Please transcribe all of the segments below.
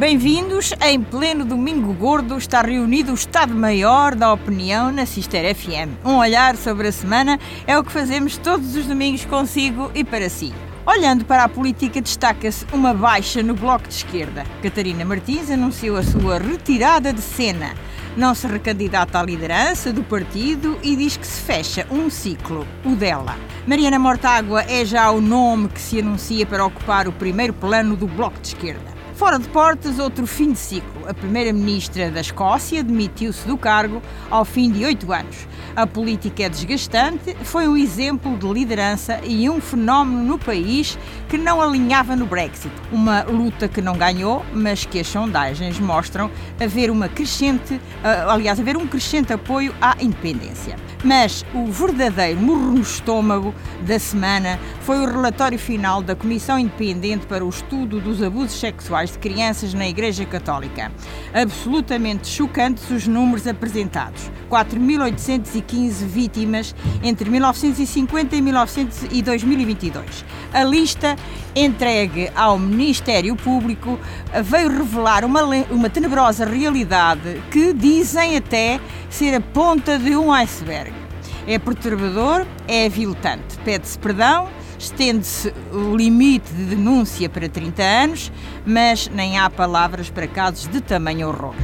Bem-vindos. Em pleno domingo gordo está reunido o Estado-Maior da Opinião na Cister FM. Um olhar sobre a semana é o que fazemos todos os domingos consigo e para si. Olhando para a política, destaca-se uma baixa no Bloco de Esquerda. Catarina Martins anunciou a sua retirada de cena. Não se recandidata à liderança do partido e diz que se fecha um ciclo, o dela. Mariana Mortágua é já o nome que se anuncia para ocupar o primeiro plano do Bloco de Esquerda. Fora de portas, outro fim de ciclo. A primeira-ministra da Escócia demitiu-se do cargo ao fim de oito anos. A política é desgastante, foi um exemplo de liderança e um fenómeno no país que não alinhava no Brexit. Uma luta que não ganhou, mas que as sondagens mostram haver uma crescente, aliás, haver um crescente apoio à independência. Mas o verdadeiro murro no estômago da semana foi o relatório final da Comissão Independente para o Estudo dos Abusos Sexuais de Crianças na Igreja Católica. Absolutamente chocantes os números apresentados. 4.815 vítimas entre 1950 e, 1900 e 2022. A lista entregue ao Ministério Público veio revelar uma, uma tenebrosa realidade que dizem até ser a ponta de um iceberg. É perturbador, é aviltante. Pede-se perdão, estende-se o limite de denúncia para 30 anos, mas nem há palavras para casos de tamanho horror.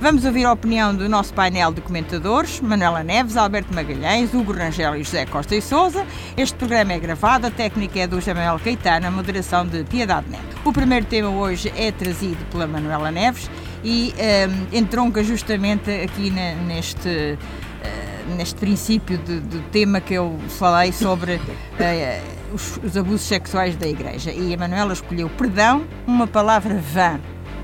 Vamos ouvir a opinião do nosso painel de comentadores, Manuela Neves, Alberto Magalhães, Hugo Rangel e José Costa e Souza. Este programa é gravado, a técnica é do Jamal Caetano, a moderação de Piedade Neto. O primeiro tema hoje é trazido pela Manuela Neves e um, entronca justamente aqui na, neste uh, neste princípio de, tema que eu falei sobre uh, os, os, abusos sexuais da Igreja. E a Manuela escolheu perdão, uma palavra vã.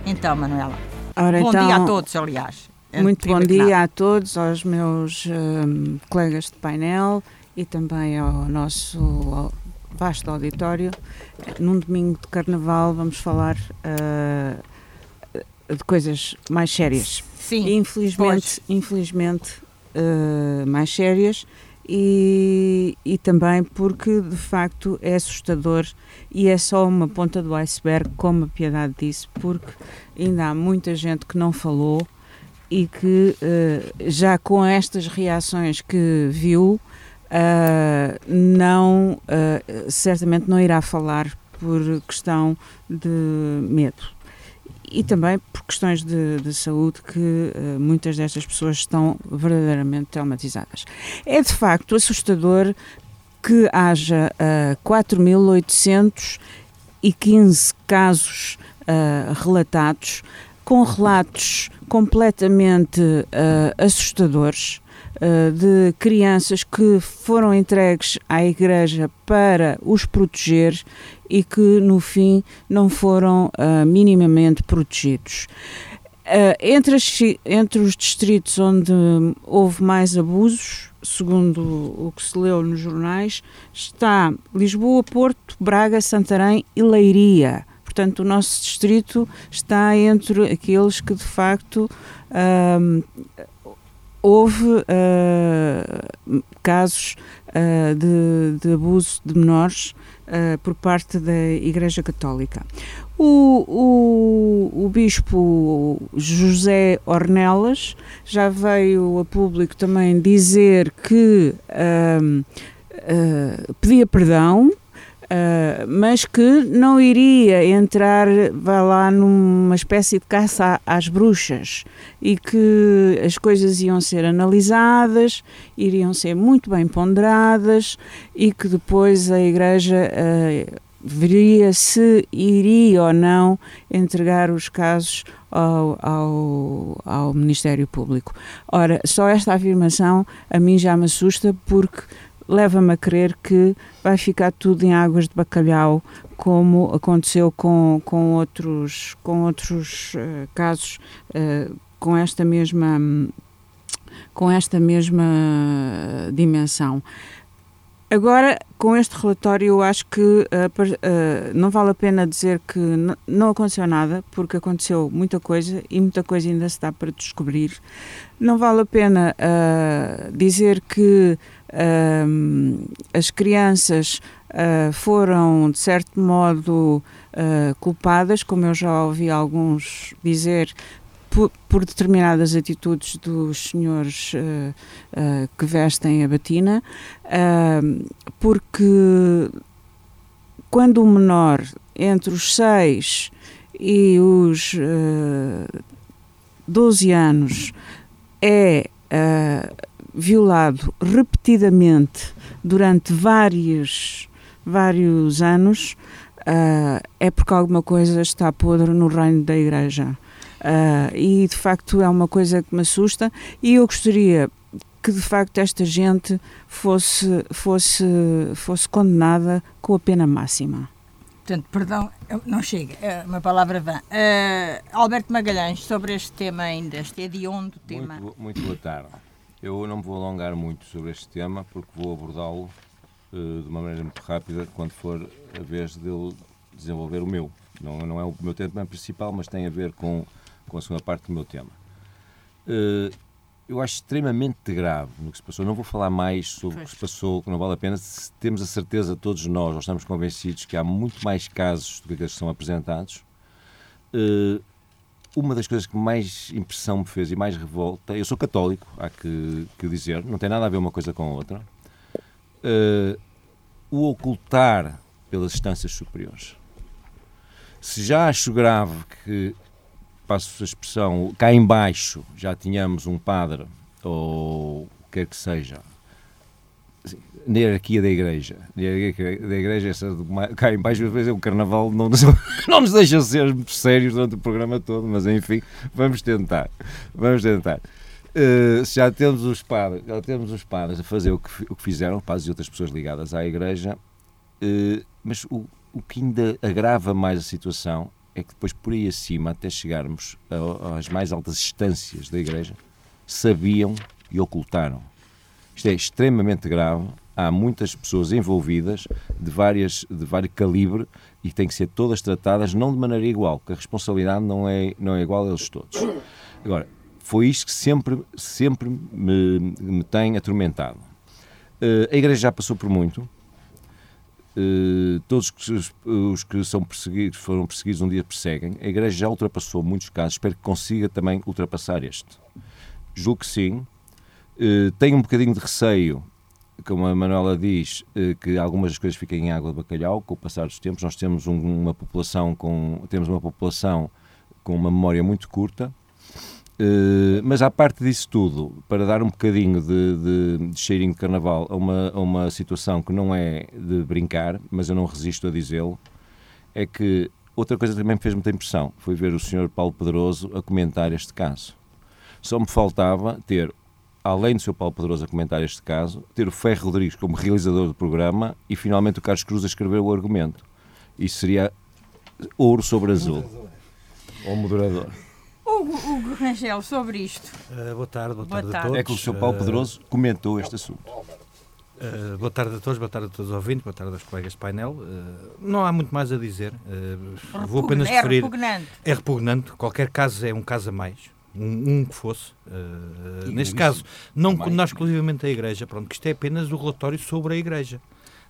Então, Manuela. Ora, bom então, dia a todos, aliás. Muito bom dia a todos, aos meus um, colegas de painel e também ao nosso vasto auditório. Num domingo de carnaval vamos falar uh, de coisas mais sérias. Sim. Infelizmente, infelizmente uh, mais sérias e, e também porque de facto é assustador e é só uma ponta do iceberg, como a Piedade disse, porque ainda há muita gente que não falou e que uh, já com estas reações que viu, uh, não, uh, certamente não irá falar por questão de medo e também por questões de, de saúde que uh, muitas destas pessoas estão verdadeiramente traumatizadas. É de facto assustador que haja uh, eh, 4.815 casos uh, relatados, com relatos completamente assustadores de crianças que foram entregues à igreja para os proteger e que no fim não foram uh, minimamente protegidos. Uh, entre, as, entre os distritos onde houve mais abusos, segundo o que se leu nos jornais, está Lisboa, Porto, Braga, Santarém e Leiria. Portanto, o nosso distrito está entre aqueles que de facto houve uh, casos uh, de, de, abuso de menores uh, por parte da Igreja Católica. O, o, o, bispo José Ornelas já veio a público também dizer que pedia perdão Uh, mas que não iria entrar, vá lá, numa espécie de caça às bruxas e que as coisas iam ser analisadas, iriam ser muito bem ponderadas e que depois a Igreja uh, veria se iria ou não entregar os casos ao, ao, ao Ministério Público. Ora, só esta afirmação a mim já me assusta porque leva-me a crer que vai ficar tudo em águas de bacalhau, como aconteceu com, com outros, com outros uh, casos uh, com esta mesma com esta mesma dimensão. Agora, com este relatório, eu acho que uh, uh, não vale a pena dizer que não aconteceu nada, porque aconteceu muita coisa e muita coisa ainda se dá para descobrir. Não vale a pena uh, dizer que as crianças uh, foram, de certo modo, uh, culpadas, como eu já ouvi alguns dizer, por, por determinadas atitudes dos senhores uh, que vestem a batina, porque quando o menor entre os 6 e os uh, 12 anos é uh, violado repetidamente durante vários, vários anos, uh, é porque alguma coisa está podre no reino da Igreja. Uh, e de facto é uma coisa que me assusta e eu gostaria que de facto esta gente fosse, fosse, fosse condenada com a pena máxima. Portanto, perdão, não chega, é uma palavra vã. Uh, Alberto Magalhães, sobre este tema ainda, este hediondo tema. Muito, muito boa tarde. Eu não me vou alongar muito sobre este tema, porque vou abordá-lo uh, de uma maneira muito rápida quando for a vez de eu desenvolver o meu. Não, não é o meu tema principal, mas tem a ver com, com a segunda parte do meu tema. Uh, eu acho extremamente grave no que se passou. Não vou falar mais sobre o que se passou, que não vale a pena. Temos a certeza, todos nós, nós estamos convencidos que há muito mais casos do que aqueles que são apresentados. Uh, uma das coisas que mais impressão me fez e mais revolta, eu sou católico, há que, que dizer, não tem nada a ver uma coisa com a outra, uh, o ocultar pelas instâncias superiores. Se já acho grave que passo a expressão, cá embaixo já tínhamos um padre, ou o que quer que seja, assim, na hierarquia da igreja, na hierarquia da igreja, essa cá embaixo, às vezes o carnaval não nos, não nos deixa ser sérios durante o programa todo, mas enfim, vamos tentar, vamos tentar. Uh, já temos os padres, já temos os padres a fazer o que, o que fizeram, padres e outras pessoas ligadas à igreja, uh, mas o, o que ainda agrava mais a situação é que depois por aí acima, até chegarmos às mais altas instâncias da Igreja, sabiam e ocultaram. Isto é extremamente grave. Há muitas pessoas envolvidas de, várias, de vários calibre e têm que ser todas tratadas não de maneira igual, porque a responsabilidade não é, não é igual a eles todos. Agora, foi isto que sempre, sempre me, me tem atormentado. Uh, a Igreja já passou por muito, Uh, todos os, os, que são perseguidos, foram perseguidos um dia perseguem. A Igreja já ultrapassou muitos casos, espero que consiga também ultrapassar este. Julgo que sim. Uh, tenho um bocadinho de receio, como a Manuela diz, uh, que algumas das coisas fiquem em água de bacalhau com o passar dos tempos. Nós temos um, uma população com temos uma população com uma memória muito curta Uh, mas à parte disso tudo, para dar um bocadinho de, de, de cheirinho de carnaval a uma, a uma situação que não é de brincar, mas eu não resisto a dizê-lo, é que outra coisa também me fez muita impressão foi ver o Sr. Paulo Pedroso a comentar este caso. Só me faltava ter, além do Sr. Paulo Pedroso a comentar este caso, ter o Ferro Rodrigues como realizador do programa e finalmente o Carlos Cruz a escrever o argumento. Isso seria ouro sobre azul. Ou moderador. Hugo, Hugo Rangel, sobre isto. Uh, boa tarde, boa, boa tarde, tarde, a todos. É que o Sr. Paulo eh, Pedroso uh, comentou este assunto. Uh, boa tarde a todos, boa tarde a todos os ouvintes, boa tarde aos colegas de painel. Uh, não há muito mais a dizer. Uh, vou apenas é referir. É repugnante. É repugnante. Qualquer caso é um caso a mais. Um, um que fosse. neste caso, não condenar exclusivamente a Igreja. Pronto, que isto é apenas o relatório sobre a Igreja.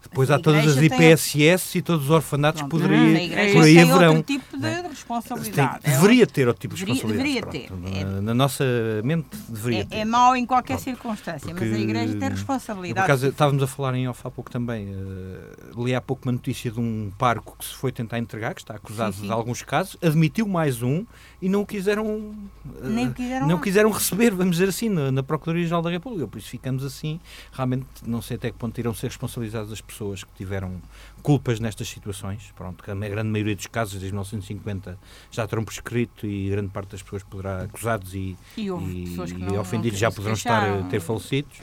Depois há todas as IPSS tem... e todos os orfanatos que poderiam, por aí haverão. outro tipo de é? responsabilidade. Tem, deveria ter outro tipo de responsabilidade. Deveria pronto, ter. Na, na, nossa mente deveria é, ter. É mau em qualquer pronto. circunstância, Porque, mas a Igreja tem responsabilidade. Por acaso, estávamos a falar em off há pouco também. Uh, li há pouco uma notícia de um parco que se foi tentar entregar, que está acusado sim, sim. de alguns casos, admitiu mais um e não o quiseram, uh, Nem quiseram, não quiseram receber, vamos dizer assim, na, na Procuradoria-Geral da República. Por isso ficamos assim. Realmente não sei até que ponto irão ser responsabilizadas as pessoas que tiveram culpas nestas situações. Pronto, que a grande maioria dos casos, desde 1950, já terão prescrito e grande parte das pessoas poderá acusados e, e, e, e ofendidos já poderão estar ter falecidos.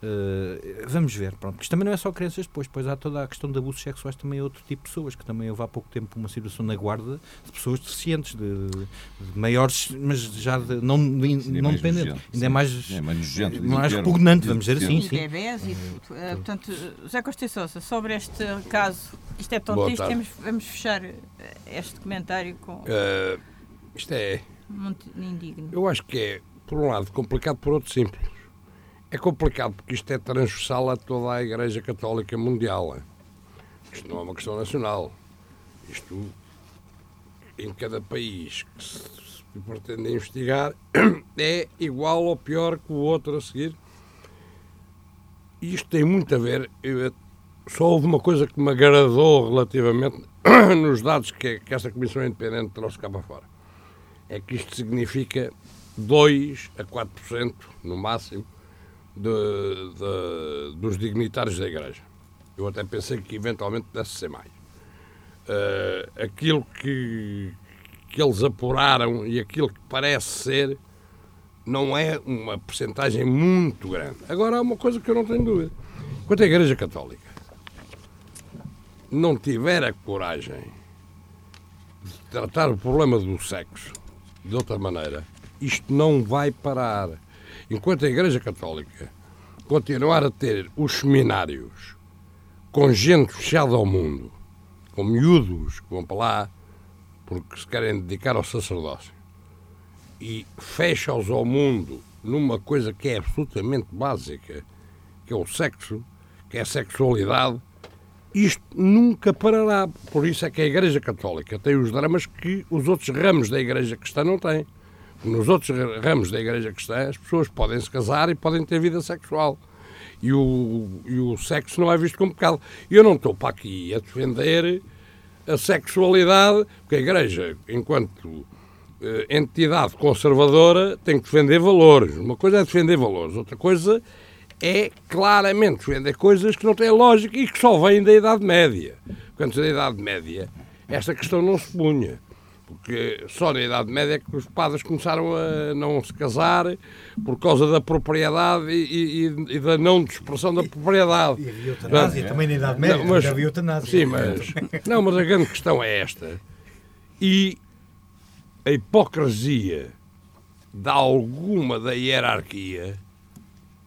Uh, vamos ver, pronto. Isto também não é só crianças depois, pois há toda a questão de abusos sexuais também é outro tipo de pessoas, que também houve há pouco tempo uma situação na guarda de pessoas deficientes, de, de maiores, mas já de, não, sim, não dependentes. Ainda é mais, é mais, nojento, mais repugnante, vamos dizer assim. Sim, bebés e tudo. Uh, portanto, José Costa Sousa, sobre este caso, isto é tão Boa triste, temos, vamos fechar este comentário com. Uh, isto é. Muito indigno. Eu acho que é, por um lado, complicado, por outro, simples é complicado porque isto é transversal a toda a Igreja Católica Mundial. Isto não é uma questão nacional. Isto, em cada país que se pretende investigar, é igual ou pior que o outro a seguir. Isto tem muito a ver. Eu, só houve uma coisa que me agradou relativamente nos dados que, que esta Comissão Independente trouxe cá para fora. É que isto significa 2 a 4% no máximo de, de, dos dignitários da Igreja. Eu até pensei que eventualmente pudesse ser mais. Uh, aquilo que, que eles apuraram e aquilo que parece ser não é uma percentagem muito grande. Agora há uma coisa que eu não tenho dúvida. Quanto à Igreja Católica não tiver a coragem de tratar o problema do sexo de outra maneira, isto não vai parar. Enquanto a Igreja Católica continuar a ter os seminários com gente fechada ao mundo, com miúdos que vão para lá porque se querem dedicar ao sacerdócio, e fecha-os ao mundo numa coisa que é absolutamente básica, que é o sexo, que é a sexualidade, isto nunca parará. Por isso é que a Igreja Católica tem os dramas que os outros ramos da Igreja Cristã não têm. Nos outros ramos da Igreja Cristã, as pessoas podem se casar e podem ter vida sexual. E o, e o sexo não é visto como pecado. Eu não estou para aqui a defender a sexualidade, porque a Igreja, enquanto eh, entidade conservadora, tem que defender valores. Uma coisa é defender valores, outra coisa é claramente defender coisas que não têm lógica e que só vêm da Idade Média. Quando da Idade Média, esta questão não se punha. Porque só na Idade Média é que os padres começaram a não se casar por causa da propriedade e, e, e da não dispersão da propriedade. E havia eutanásia também na Idade Média, não, mas, havia eutanásia. Sim, mas, não, mas a grande questão é esta. E a hipocrisia de alguma da hierarquia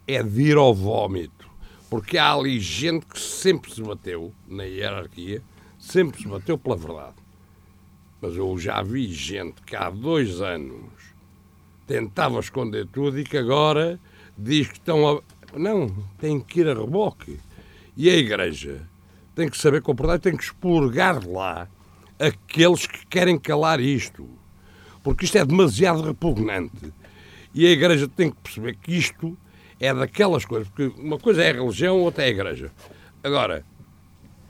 é de ir ao vómito. Porque há ali gente que sempre se bateu na hierarquia, sempre se bateu pela verdade. Mas eu já vi gente que há dois anos tentava esconder tudo e que agora diz que estão a. Não, tem que ir a reboque. E a Igreja tem que saber comportar, tem que expurgar lá aqueles que querem calar isto. Porque isto é demasiado repugnante. E a Igreja tem que perceber que isto é daquelas coisas, porque uma coisa é a religião, outra é a igreja. Agora,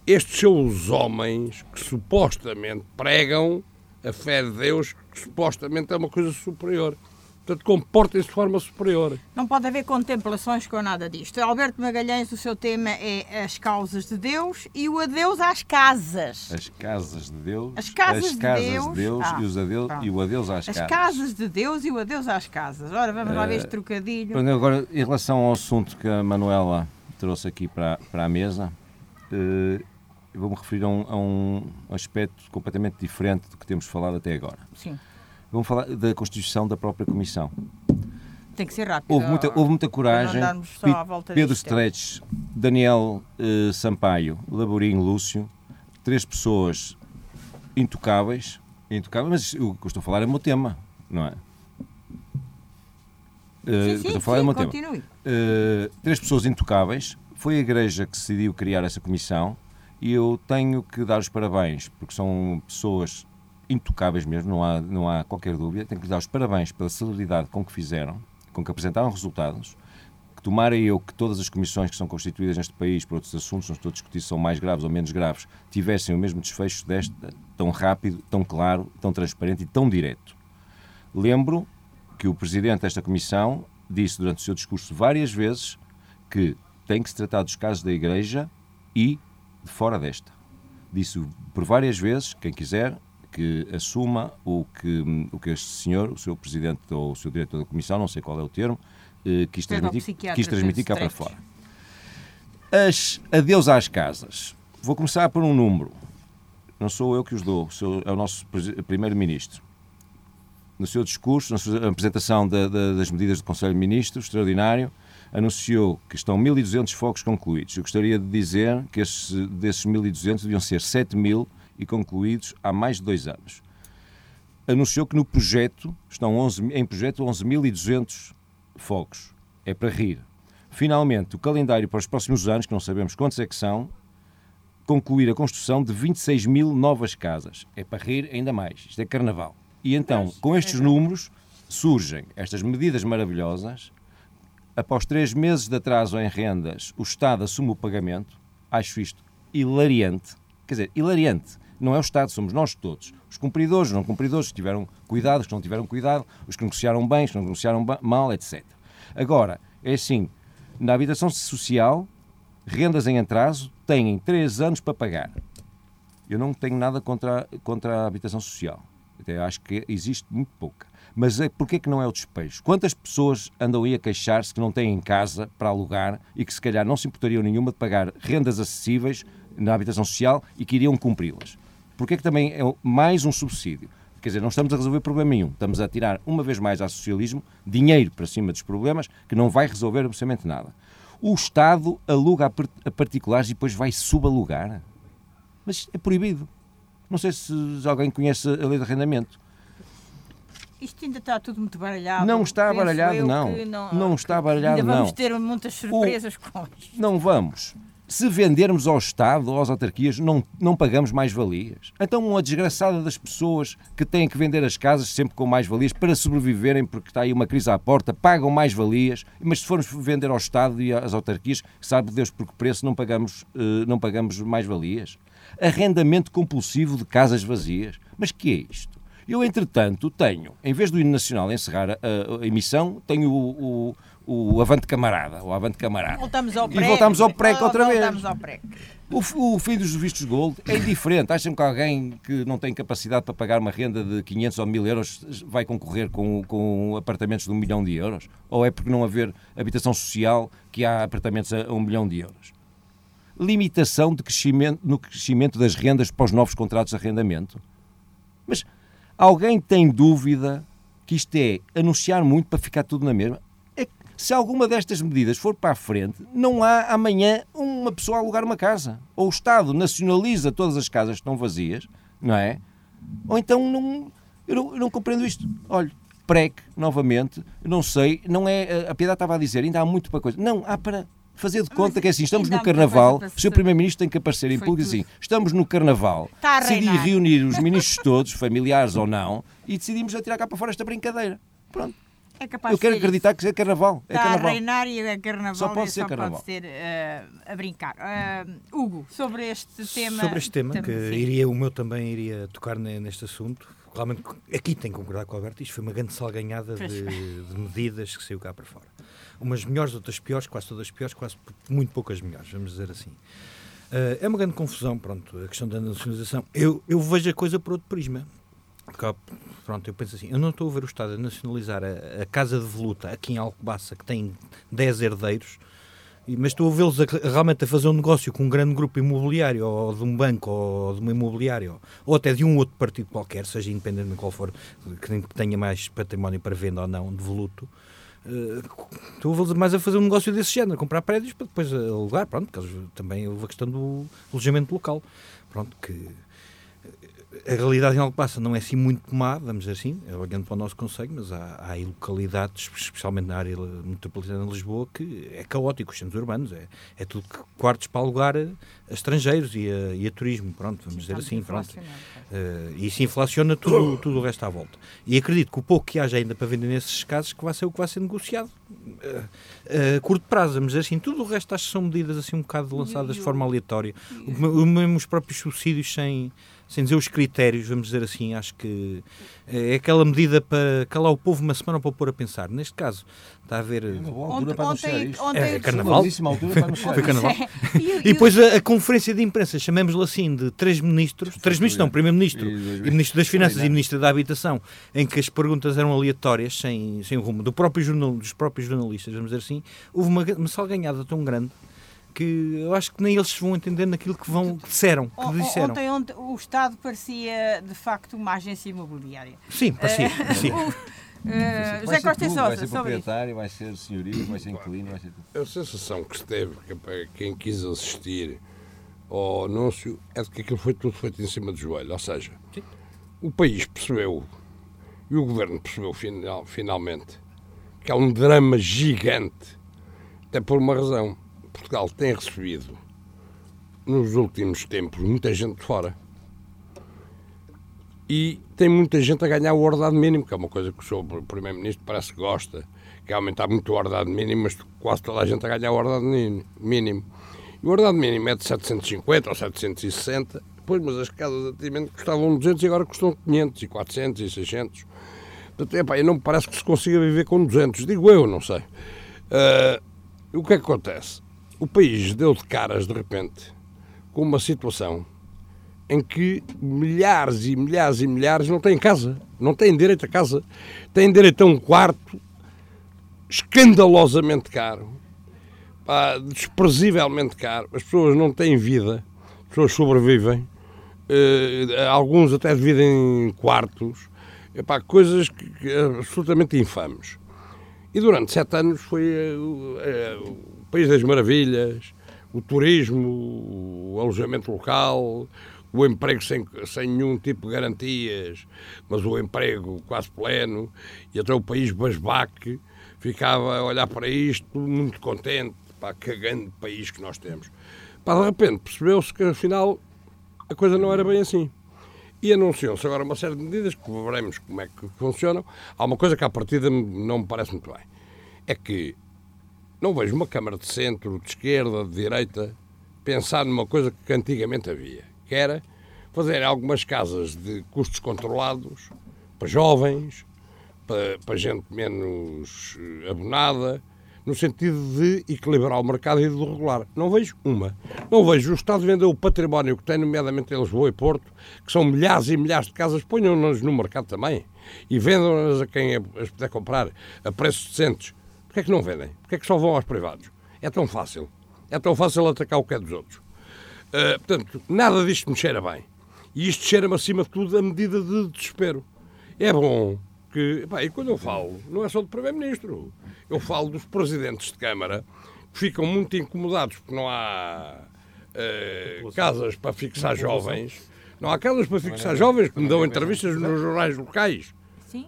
estes são os homens que supostamente pregam a fé de Deus, que supostamente é uma coisa superior. Portanto, comportem-se de forma superior. Não pode haver contemplações com nada disto. Alberto Magalhães, o seu tema é as causas de Deus e o adeus às casas. As casas de Deus. As casas, as de casas Deus, de Deus ah, e, os adeus, e o adeus às as casas. As casas de Deus e o adeus às casas. Ora, vamos lá ver este eh, trocadilho. Agora, em relação ao assunto que a Manuela trouxe aqui para, para a mesa, uh, vou-me referir a um, a um aspecto completamente diferente do que temos falado até agora. Sim Vamos falar da constituição da própria Comissão. Tem que ser rápido. Houve muita, houve muita coragem. Pedro Stretes, Daniel uh, Sampaio, Laborim Lúcio, três pessoas intocáveis, intocáveis, mas o que eu estou a falar é o meu tema, não é? Uh, sim, sim, estou a falar sim, é o meu continue. tema. Uh, três pessoas intocáveis. Foi a Igreja que decidiu criar essa comissão e eu tenho que dar os parabéns, porque são pessoas intocáveis mesmo, não há, não há qualquer dúvida. Tenho que dar os parabéns pela celeridade com que fizeram, com que apresentaram resultados. Que tomara eu que todas as comissões que são constituídas neste país por outros assuntos, não estou a discutir se são mais graves ou menos graves, tivessem o mesmo desfecho desta, tão rápido, tão claro, tão transparente e tão direto. Lembro que o presidente desta comissão disse durante o seu discurso várias vezes que tem que se tratar dos casos da Igreja e fora desta. Disse por várias vezes, quem quiser, que assuma o que, o que este senhor, o seu presidente ou o seu diretor da comissão, não sei qual é o termo, eh, quis transmitir, quis transmitir cá para fora. As, adeus às casas. Vou começar por um número. Não sou eu que os dou, sou, é o nosso primeiro-ministro. No seu discurso, na sua apresentação da, da, das medidas do Conselho de Ministros, extraordinário, anunciou que estão 1.200 focos concluídos. Eu gostaria de dizer que esses, desses 1.200 deviam ser 7.000 e concluídos há mais de dois anos. Anunciou que no projeto estão 11, em projeto 11.200 fogos. É para rir. Finalmente, o calendário para os próximos anos, que não sabemos quantos é que são, concluir a construção de 26 mil novas casas. É para rir ainda mais. Isto é carnaval. E então, com estes números, surgem estas medidas maravilhosas. Após três meses de atraso em rendas, o Estado assume o pagamento. Acho isto hilariante. Quer dizer, hilariante. Não é o Estado, somos nós todos. Os cumpridores, os não cumpridores, que tiveram cuidado, os que não tiveram cuidado, os que negociaram bem, os que negociaram mal, etc. Agora, é assim, na habitação social, rendas em atraso têm três anos para pagar. Eu não tenho nada contra, contra a habitação social. Até acho que existe muito pouca. Mas é, porquê que não é o despejo? Quantas pessoas andam aí a queixar-se que não têm casa para alugar e que se calhar não se importariam nenhuma de pagar rendas acessíveis na habitação social e que iriam cumpri-las? Porquê que também é mais um subsídio? Quer dizer, não estamos a resolver problema nenhum. Estamos a tirar uma vez mais ao socialismo dinheiro para cima dos problemas que não vai resolver absolutamente nada. O Estado aluga a particulares e depois vai subalugar. Mas é proibido. Não sei se alguém conhece a lei de arrendamento. Isto ainda está tudo muito baralhado. Não está baralhado, não. não. Não está baralhado, ainda não. vamos ter muitas surpresas o... com isto. Não vamos. Se vendermos ao Estado ou às autarquias, não, não pagamos mais-valias. Então, uma desgraçada das pessoas que têm que vender as casas sempre com mais-valias para sobreviverem, porque está aí uma crise à porta, pagam mais-valias, mas se formos vender ao Estado e às autarquias, sabe Deus por que preço, não pagamos, uh, não pagamos mais-valias arrendamento compulsivo de casas vazias. Mas que é isto? Eu, entretanto, tenho, em vez do hino nacional encerrar a, a, emissão, tenho o, o, o, Avante Camarada, o Avante Camarada. Voltamos ao. E voltamos ao pré outra vez. Voltamos ao. O, o filho dos vistos gold é indiferente. Acham que alguém que não tem capacidade para pagar uma renda de 500 ou 1000 euros vai concorrer com, com apartamentos de um milhão de euros? Ou é porque não haver habitação social que há apartamentos a, a um milhão de euros? limitação de crescimento, no crescimento das rendas para os novos contratos de arrendamento. Mas alguém tem dúvida que isto é anunciar muito para ficar tudo na mesma? É que, se alguma destas medidas for para a frente, não há amanhã uma pessoa a alugar uma casa. Ou o Estado nacionaliza todas as casas que estão vazias, não é? Ou então não, eu, não, eu não compreendo isto. Olha, PREC, novamente, não sei, não é. A Piedade estava a dizer, ainda há muito para coisa. Não, há para fazer de conta que é assim, estamos no Carnaval, o Sr. Primeiro-Ministro tem que aparecer em público assim, estamos no Carnaval, decidi reunir os ministros todos, familiares ou não, e decidimos atirar cá para fora esta brincadeira. Pronto. É eu quero acreditar que é carnaval. É Está carnaval. a reinar e é carnaval. Só pode ser só carnaval. Pode ser uh, a brincar. Uh, Hugo, sobre este tema. Sobre este tema, que sim. iria, o meu também iria tocar neste assunto. Realmente, aqui tenho que concordar com o Alberto, isto foi uma grande salganhada de, de medidas que saiu cá para fora umas melhores, outras piores, quase todas piores, quase muito poucas melhores, vamos dizer assim. Uh, é uma grande confusão, pronto, a questão da nacionalização. Eu, eu vejo a coisa por outro prisma. Porque, pronto, eu penso assim, eu não estou a ver o Estado a nacionalizar a, a Casa de Voluta aqui em Alcobaça, que tem 10 herdeiros, mas a vê-los realmente a fazer um negócio com um grande grupo imobiliário, ou de um banco, ou de uma imobiliária, ou, até de um outro partido qualquer, seja independente de qual for, que tenha mais património para venda ou não, de voluto, Uh, estou mais a fazer um negócio desse género, a comprar prédios para depois alugar, pronto, porque também houve a questão do alojamento local, pronto, que a realidade em Alcobaça não é assim muito má, vamos dizer assim, é olhando para o nosso conselho, mas há, há localidades, especialmente na área metropolitana de Lisboa, que é caótico, os centros urbanos, é, é tudo quartos para alugar a, a estrangeiros e a, e a, turismo, pronto, vamos dizer assim, pronto. Uh, e isso inflaciona tudo, tudo o resto à volta. E acredito que o pouco que haja ainda para vender nesses casos, que vai ser o que vai ser negociado uh, a curto prazo, vamos dizer assim, tudo o resto acho que são medidas assim um bocado lançadas de forma aleatória, mesmo os próprios subsídios sem sem dizer os critérios, vamos dizer assim, acho que é aquela medida para calar o povo uma semana para o pôr a pensar. Neste caso, está a ver. É uma boa altura para isto. Ontem, é, é carnaval. Foi carnaval. e, e depois a, a, conferência de imprensa, chamemos-lhe assim, de três ministros, três ministros não, primeiro-ministro, e, e ministro das Finanças e ministro da Habitação, em que as perguntas eram aleatórias, sem, sem rumo, do próprio jornal, dos próprios jornalistas, vamos dizer assim, houve uma, uma salganhada tão grande que eu acho que nem eles vão entender naquilo que vão que disseram, que disseram. Ontem, ontem o Estado parecia de facto uma agência imobiliária. Sim, parecia. Uh, José Costa tudo, Vai ser proprietário, vai ser senhorio, vai ser inquilino, vai ser tudo. A sensação que se teve, que para quem quis assistir ao anúncio, é de que aquilo foi tudo feito em cima do joelho. Ou seja, Sim. o país percebeu, e o governo percebeu final, finalmente, que há um drama gigante, até por uma razão Portugal tem recebido nos últimos tempos muita gente de fora. E tem muita gente a ganhar o ordenado mínimo, que é uma coisa que o Sr. Primeiro-Ministro parece que gosta, que é aumentar muito o ordenado mínimo, mas quase toda a gente a ganhar o ordenado mínimo. E o ordenado mínimo é de 750 ou 760, pois, mas as casas antigamente custavam 200 e agora custam 500 e 400 e 600. Portanto, epá, e não me parece que se consiga viver com 200, digo eu, não sei. Uh, o que é que acontece? O país deu de caras, de repente, com uma situação em que milhares e milhares e milhares não têm casa, não têm direito a casa, têm direito a um quarto escandalosamente caro, pá, desprezivelmente caro. As pessoas não têm vida, as pessoas sobrevivem, uh, alguns até vivem em quartos, coisas que, que, absolutamente infames. E durante sete anos foi uh, uh, País das Maravilhas, o turismo, o alojamento local, o emprego sem, sem nenhum tipo de garantias, mas o emprego quase pleno, e até o país basbaque ficava a olhar para isto muito contente, pá, que grande país que nós temos. Pá, de repente percebeu-se que afinal a coisa não era bem assim. E anunciou-se agora uma série de medidas que veremos como é que funcionam. Há uma coisa que à partida não me parece muito bem. É que não vejo uma Câmara de centro, de esquerda, de direita, pensar numa coisa que antigamente havia que era fazer algumas casas de custos controlados para jovens, para, para gente menos eh, abonada, no sentido de equilibrar o mercado e de regular. Não vejo uma. Não vejo o Estado vender o património que tem, nomeadamente em Lisboa e Porto, que são milhares e milhares de casas, ponham-nas no mercado também e vendam-nas a quem as puder comprar a preços decentes. Porquê é que não vendem? Porquê é que só vão aos privados? É tão fácil. É tão fácil atacar o que é dos outros. Uh, portanto, nada disto me cheira bem. E isto cheira-me, acima de tudo, a medida de desespero. É bom que. Pá, e quando eu falo, não é só do Primeiro-Ministro. Eu falo dos presidentes de Câmara que ficam muito incomodados porque não há uh, casas para fixar jovens. Não há casas para fixar jovens que me dão entrevistas nos jornais locais.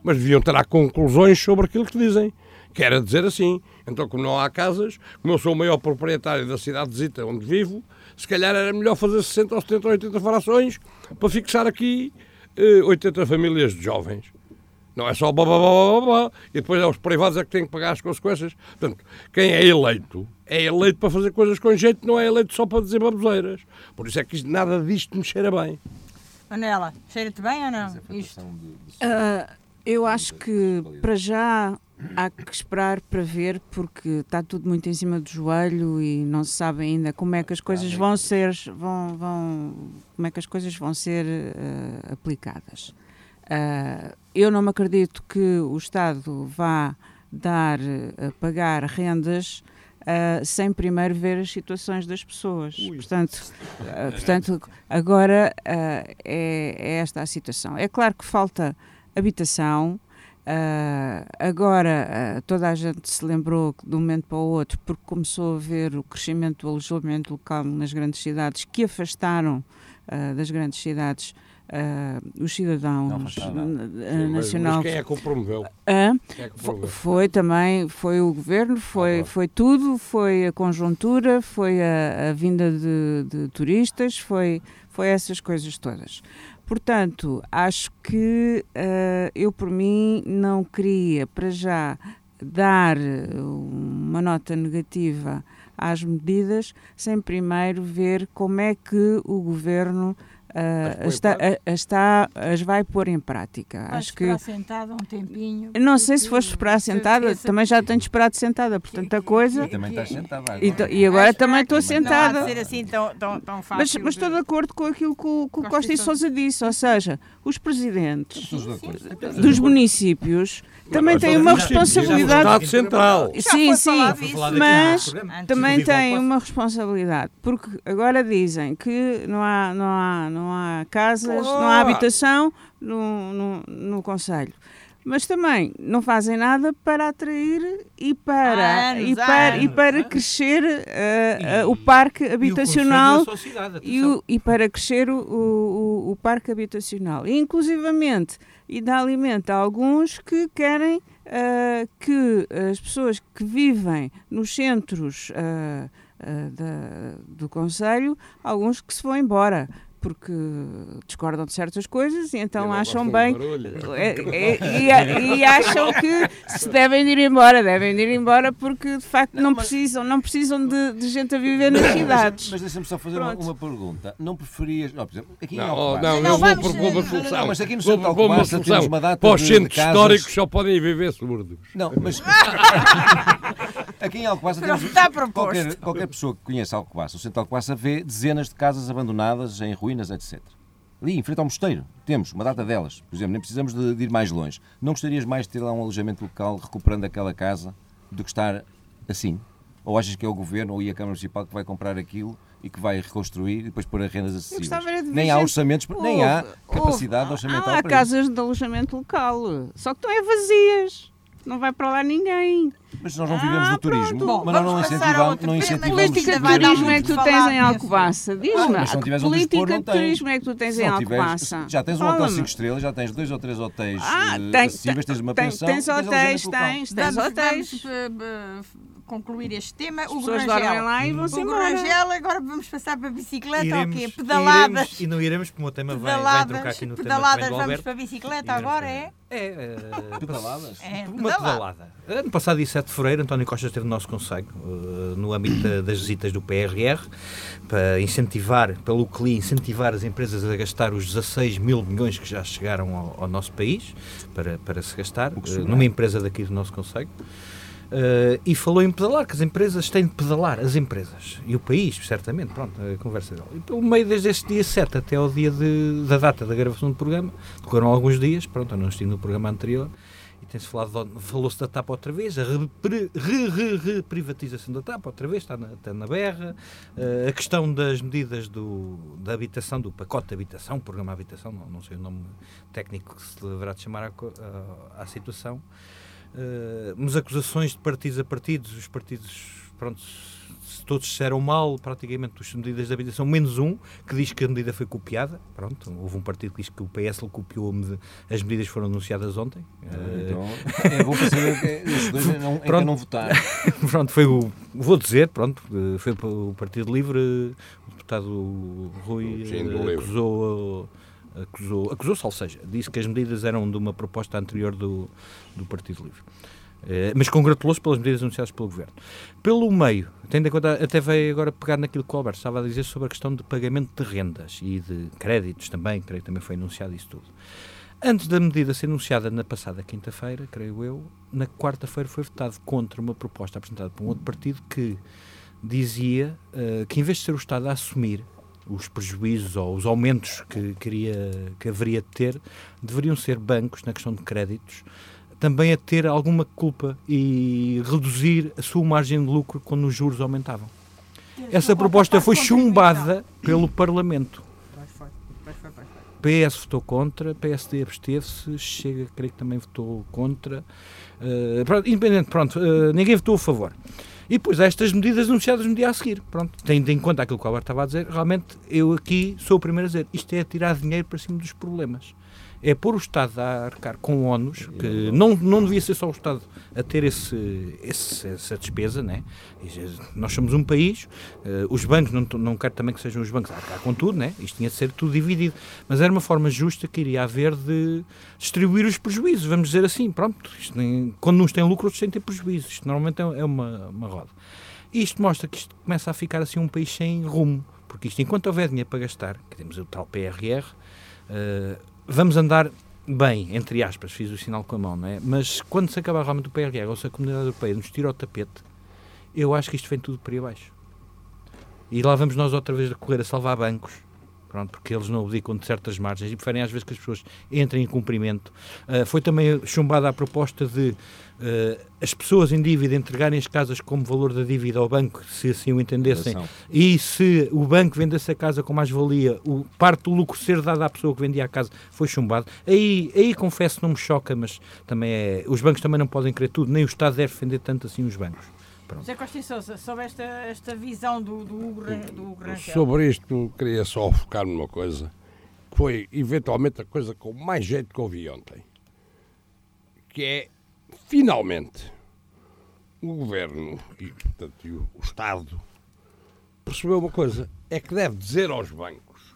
Mas deviam tirar conclusões sobre aquilo que dizem. Quer dizer assim. Então, como não há casas, como eu sou o maior proprietário da cidade de Zita, onde vivo, se calhar era melhor fazer 60 ou 70 ou 80 frações para fixar aqui eh, 80 famílias de jovens. Não é só blá, blá, blá, blá, e depois é os privados é que têm que pagar as consequências. Portanto, quem é eleito, é eleito para fazer coisas com jeito, não é eleito só para dizer baboseiras. Por isso é que nada disto me cheira bem. Manela, cheira-te bem ou não? Isto. Uh, eu acho que, para já, há que esperar para ver, porque está tudo muito em cima do joelho e não se sabe ainda como é que as coisas vão ser, vão, vão, como é que as coisas vão ser uh, aplicadas. Uh, eu não me acredito que o Estado vá dar, uh, pagar rendas Uh, sem primeiro ver as situações das pessoas. Ui. Portanto, uh, portanto agora uh, é, é, esta a situação. É claro que falta habitação, Uh, agora uh, toda a gente se lembrou de um momento para o outro porque começou a ver o crescimento do alojamento local nas grandes cidades que afastaram uh, das grandes cidades os cidadãos nacionais. Mas quem é que o promoveu? É promoveu? Foi também, foi o governo, foi, ah, foi tudo, foi a conjuntura, foi a, a vinda de, de turistas, foi, foi essas coisas todas. Portanto, acho que uh, eu, por mim, não queria, para já, dar uma nota negativa às medidas, sem primeiro ver como é que o governo Uh, está, a, está, as vai pôr em prática. Vais Acho que sentada um tempinho. Não sei se foste esperar sentada, também já tenho esperado sentada, portanto a coisa. E também estás sentada agora. E, e agora também estou sentada. Não há de ser assim tão, tão, tão fácil. Mas, mas estou de acordo com aquilo que o, que o Costa e Sousa disse, ou seja, os presidentes dos municípios também têm uma responsabilidade. Estado Central. Sim, sim, mas também têm uma responsabilidade, porque agora dizem que não há, não há, não há casas, não há habitação no, no, no Conselho. Mas também não fazem nada para atrair e para, anos, e para, anos, e para anos. crescer uh, uh, o parque habitacional e, o, e, para crescer o, o, o, parque habitacional. E, inclusivamente, e dá alimento a alguns que querem uh, que as pessoas que vivem nos centros uh, da, do Conselho, alguns que se vão embora porque discordam de certas coisas e então acham bem é, é, e, e, acham que se devem ir embora, devem ir embora porque de facto não, não mas, precisam, não precisam de, de, gente a viver nas cidades. Mas, deixa-me só fazer uma, uma, pergunta. Não preferias, não, por exemplo, aqui não, em não, não, eu vou propor uma solução. Não, mas aqui no Centro Alcobaça temos uma data Para os centros históricos só podem viver surdos. Não, mas aqui em Alcobaça temos qualquer, qualquer pessoa que conheça Alcobaça, o Centro Alcobaça vê dezenas de casas abandonadas em ruínas etc. Ali, em frente ao mosteiro, temos uma data delas. Por exemplo, nem precisamos de, de ir mais longe. Não gostarias mais de ter lá um alojamento local recuperando aquela casa do que estar assim? Ou achas que é o Governo ou a Câmara Municipal que vai comprar aquilo e que vai reconstruir e depois pôr a rendas acessíveis? Nem há orçamentos, nem há capacidade orçamental há casas de alojamento local, só que estão é vazias não vai para lá ninguém. Mas nós não vivemos ah, do turismo. Bom, mas não incentivamos. Não incentivamos política de turismo é que tu tens em Alcobaça? Diz-me. Ah, que política de turismo é que tu tens em Alcobaça? Já tens um hotel 5 estrelas, já tens dois ou três hotéis ah, eh, acessíveis, tens uma pensão. Tens hotéis, tens, tens hotéis concluir este tema. As o pessoas dormem lá e embora. Rangel, agora vamos passar para a bicicleta iremos, ou quê? Pedaladas. Iremos, e não iremos, como o tema vai, vai trocar aqui no pedaladas, tema vamos para a bicicleta agora, é? É, uh, pedaladas? É, uma pedalada. Ano passado, dia 7 de fevereiro, António Costa esteve no nosso Conselho, uh, no âmbito das visitas do PRR, para incentivar, pelo CLI, incentivar as empresas a gastar os 16 mil milhões que já chegaram ao, ao nosso país, para, para se gastar, uh, numa empresa daqui do nosso Conselho. Uh, e falou em pedalar, que as empresas têm de pedalar, as empresas. E o país, certamente, pronto, a conversa dele. E pelo meio, desde este dia 7 até ao dia de, da data da gravação do programa, decorreram alguns dias, pronto, eu não estive no programa anterior, e tem-se falado, falou-se da TAP outra vez, a reprivatização re, re, da TAP outra vez, está na, está na berra, uh, a questão das medidas do, da habitação, do pacote de habitação, programa de habitação, não, não sei o nome técnico que se deverá de chamar à situação, uh, mas acusações de partidos a partidos, os partidos, pronto, todos disseram mal praticamente as medidas de habitação, menos um, que diz que a medida foi copiada. Pronto, houve um partido que diz que o PS copiou as medidas foram anunciadas ontem. Eh, então, é bom para saber que dois não, pronto, é não votaram. pronto, foi o, vou dizer, pronto, eh, foi o Partido Livre, o deputado Rui acusou acusou, acusou-se, ou seja, disse que as medidas eram de uma proposta anterior do, do Partido Livre. Uh, mas congratulou-se pelas medidas anunciadas pelo Governo. Pelo meio, tendo em conta, até veio agora pegar naquilo que o Alberto estava a dizer sobre a questão de pagamento de rendas e de créditos também, creio que também foi anunciado isso tudo. Antes da medida ser anunciada na passada quinta-feira, creio eu, na quarta-feira foi votado contra uma proposta apresentada por um outro partido que dizia uh, que em vez de ser o Estado a assumir os prejuízos ou os aumentos que, queria, que haveria de ter deveriam ser bancos, na questão de créditos, também a ter alguma culpa e reduzir a sua margem de lucro quando os juros aumentavam. Essa proposta foi chumbada pelo Parlamento. PS votou contra, PSD absteve-se, Chega, creio que também votou contra. Uh, independente, pronto, uh, ninguém votou a favor. E depois há estas medidas anunciadas no dia a seguir. Pronto, tendo em conta aquilo que o Alberto estava a dizer, realmente eu aqui sou o primeiro a dizer isto é tirar dinheiro para cima dos problemas é pôr o Estado a arcar com ONUs, que não, não devia ser só o Estado a ter esse, esse essa despesa, né? nós somos um país, uh, os bancos, não, não quero também que sejam os bancos a arcar com tudo, né? isto tinha de ser tudo dividido, mas era uma forma justa que iria haver de distribuir os prejuízos, vamos dizer assim, pronto, nem, quando uns têm lucro, outros têm ter prejuízos, isto normalmente é, é uma, uma roda. Isto mostra que isto começa a ficar assim um país sem rumo, porque isto, enquanto houver dinheiro para gastar, que temos o tal PRR, uh, vamos andar bem, entre aspas, fiz o sinal com a mão, não é? Mas quando se acabar realmente o PRR, ou se a Comunidade Europeia nos tira o tapete, eu acho que isto vem tudo para aí abaixo. E lá vamos nós outra vez a correr a salvar bancos, pronto, porque eles não abdicam de certas margens e preferem às vezes que as pessoas entrem em cumprimento. Uh, foi também chumbada a proposta de uh, as pessoas em dívida entregarem as casas como valor da dívida ao banco, se assim o entendessem, e se o banco vendesse a casa com mais valia, o, parte do lucro ser dado à pessoa que vendia a casa foi chumbado. Aí, aí confesso, não me choca, mas também é, os bancos também não podem querer tudo, nem o Estado deve defender tanto assim os bancos. Pronto. José Costa e Sousa, sobre esta, esta visão do, do, Hugo, do Hugo Rangel. Sobre isto, queria só focar numa coisa, que foi eventualmente a coisa com mais jeito que ouvi ontem, que é, finalmente, o Governo e, portanto, o, Estado perceber uma coisa: é que deve dizer aos bancos